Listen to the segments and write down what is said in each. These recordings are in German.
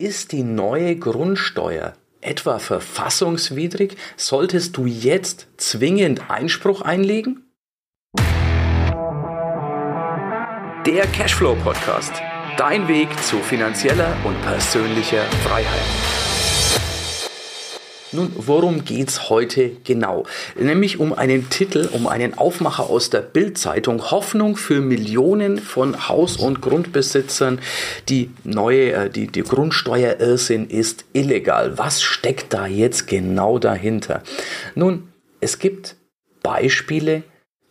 Ist die neue Grundsteuer etwa verfassungswidrig? Solltest du jetzt zwingend Einspruch einlegen? Der Cashflow Podcast. Dein Weg zu finanzieller und persönlicher Freiheit. Nun, worum geht's heute genau? Nämlich um einen Titel, um einen Aufmacher aus der Bildzeitung Hoffnung für Millionen von Haus- und Grundbesitzern. Die neue, äh, die, die Grundsteuerirrsinn ist illegal. Was steckt da jetzt genau dahinter? Nun, es gibt Beispiele,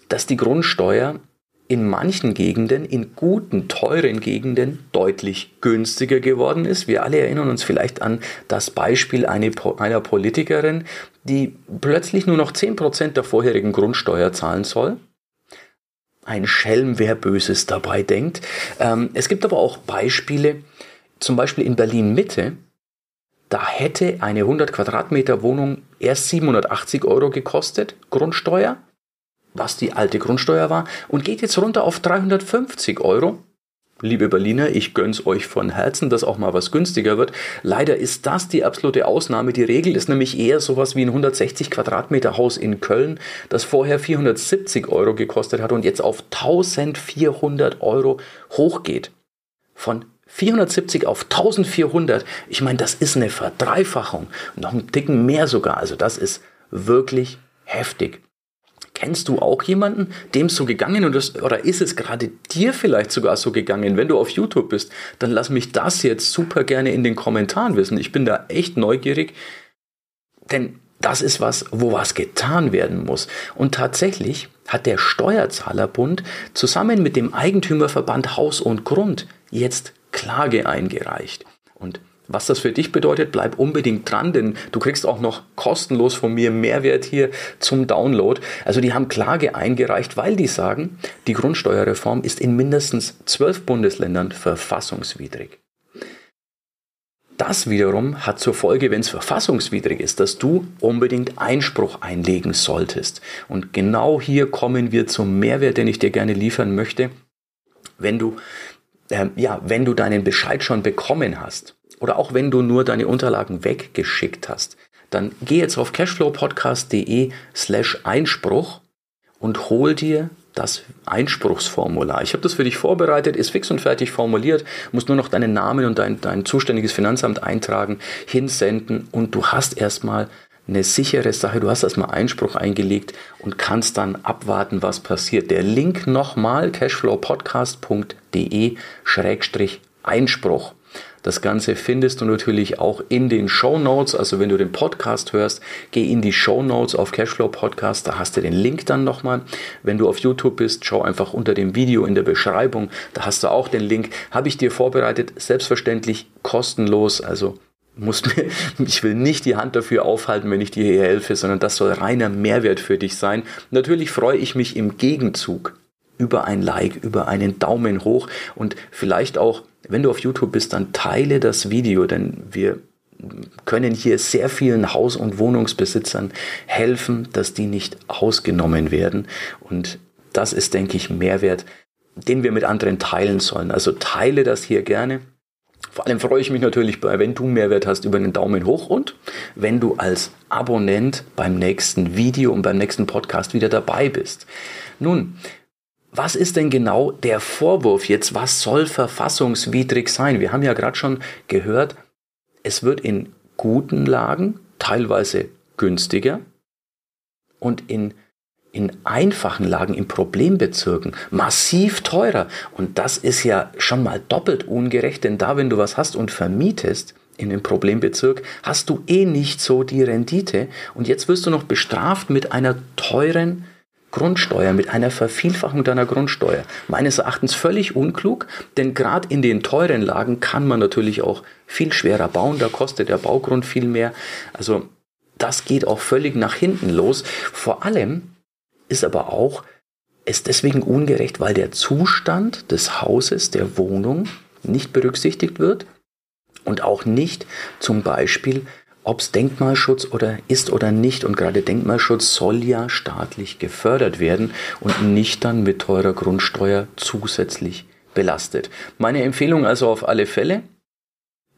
dass die Grundsteuer in manchen Gegenden, in guten, teuren Gegenden, deutlich günstiger geworden ist. Wir alle erinnern uns vielleicht an das Beispiel einer Politikerin, die plötzlich nur noch 10% der vorherigen Grundsteuer zahlen soll. Ein Schelm, wer Böses dabei denkt. Ähm, es gibt aber auch Beispiele, zum Beispiel in Berlin Mitte, da hätte eine 100 Quadratmeter Wohnung erst 780 Euro gekostet, Grundsteuer was die alte Grundsteuer war, und geht jetzt runter auf 350 Euro. Liebe Berliner, ich gönn's euch von Herzen, dass auch mal was günstiger wird. Leider ist das die absolute Ausnahme. Die Regel ist nämlich eher sowas wie ein 160 Quadratmeter Haus in Köln, das vorher 470 Euro gekostet hat und jetzt auf 1400 Euro hochgeht. Von 470 auf 1400. Ich meine, das ist eine Verdreifachung. Noch einen Ticken mehr sogar. Also das ist wirklich heftig. Kennst du auch jemanden, dem so gegangen und das, oder ist es gerade dir vielleicht sogar so gegangen? Wenn du auf YouTube bist, dann lass mich das jetzt super gerne in den Kommentaren wissen. Ich bin da echt neugierig, denn das ist was, wo was getan werden muss. Und tatsächlich hat der Steuerzahlerbund zusammen mit dem Eigentümerverband Haus und Grund jetzt Klage eingereicht. Und was das für dich bedeutet, bleib unbedingt dran, denn du kriegst auch noch kostenlos von mir Mehrwert hier zum Download. Also die haben Klage eingereicht, weil die sagen, die Grundsteuerreform ist in mindestens zwölf Bundesländern verfassungswidrig. Das wiederum hat zur Folge, wenn es verfassungswidrig ist, dass du unbedingt Einspruch einlegen solltest. Und genau hier kommen wir zum Mehrwert, den ich dir gerne liefern möchte. Wenn du, äh, ja, wenn du deinen Bescheid schon bekommen hast oder auch wenn du nur deine Unterlagen weggeschickt hast, dann geh jetzt auf cashflowpodcast.de slash Einspruch und hol dir das Einspruchsformular. Ich habe das für dich vorbereitet, ist fix und fertig formuliert, musst nur noch deinen Namen und dein, dein zuständiges Finanzamt eintragen, hinsenden und du hast erstmal eine sichere Sache. Du hast erstmal Einspruch eingelegt und kannst dann abwarten, was passiert. Der Link nochmal cashflowpodcast.de Einspruch. Das Ganze findest du natürlich auch in den Show Notes. Also wenn du den Podcast hörst, geh in die Show Notes auf Cashflow Podcast. Da hast du den Link dann nochmal. Wenn du auf YouTube bist, schau einfach unter dem Video in der Beschreibung. Da hast du auch den Link. Habe ich dir vorbereitet. Selbstverständlich kostenlos. Also muss mir, ich will nicht die Hand dafür aufhalten, wenn ich dir hier helfe, sondern das soll reiner Mehrwert für dich sein. Natürlich freue ich mich im Gegenzug über ein Like, über einen Daumen hoch und vielleicht auch wenn du auf YouTube bist, dann teile das Video, denn wir können hier sehr vielen Haus- und Wohnungsbesitzern helfen, dass die nicht ausgenommen werden. Und das ist, denke ich, Mehrwert, den wir mit anderen teilen sollen. Also teile das hier gerne. Vor allem freue ich mich natürlich, wenn du Mehrwert hast, über einen Daumen hoch und wenn du als Abonnent beim nächsten Video und beim nächsten Podcast wieder dabei bist. Nun, was ist denn genau der Vorwurf jetzt? Was soll verfassungswidrig sein? Wir haben ja gerade schon gehört, es wird in guten Lagen teilweise günstiger und in, in einfachen Lagen, in Problembezirken massiv teurer. Und das ist ja schon mal doppelt ungerecht, denn da, wenn du was hast und vermietest, in dem Problembezirk, hast du eh nicht so die Rendite. Und jetzt wirst du noch bestraft mit einer teuren Grundsteuer, mit einer Vervielfachung deiner Grundsteuer. Meines Erachtens völlig unklug, denn gerade in den teuren Lagen kann man natürlich auch viel schwerer bauen, da kostet der Baugrund viel mehr. Also das geht auch völlig nach hinten los. Vor allem ist aber auch es deswegen ungerecht, weil der Zustand des Hauses, der Wohnung nicht berücksichtigt wird und auch nicht zum Beispiel ob es Denkmalschutz oder ist oder nicht. Und gerade Denkmalschutz soll ja staatlich gefördert werden und nicht dann mit teurer Grundsteuer zusätzlich belastet. Meine Empfehlung also auf alle Fälle,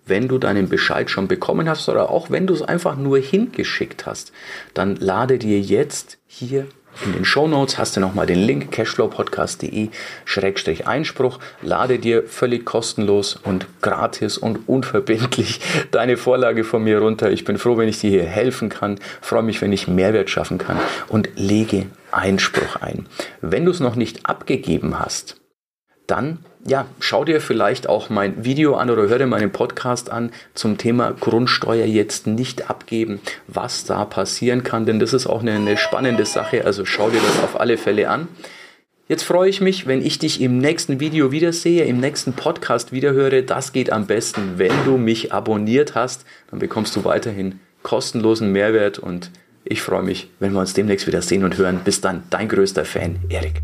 wenn du deinen Bescheid schon bekommen hast oder auch wenn du es einfach nur hingeschickt hast, dann lade dir jetzt hier in den Show Notes hast du nochmal den Link cashflowpodcast.de-einspruch. Lade dir völlig kostenlos und gratis und unverbindlich deine Vorlage von mir runter. Ich bin froh, wenn ich dir hier helfen kann. Freue mich, wenn ich Mehrwert schaffen kann und lege Einspruch ein. Wenn du es noch nicht abgegeben hast, dann ja, schau dir vielleicht auch mein Video an oder hör dir meinen Podcast an zum Thema Grundsteuer jetzt nicht abgeben, was da passieren kann, denn das ist auch eine, eine spannende Sache, also schau dir das auf alle Fälle an. Jetzt freue ich mich, wenn ich dich im nächsten Video wiedersehe, im nächsten Podcast wiederhöre. Das geht am besten, wenn du mich abonniert hast. Dann bekommst du weiterhin kostenlosen Mehrwert und ich freue mich, wenn wir uns demnächst wieder sehen und hören. Bis dann, dein größter Fan, Erik.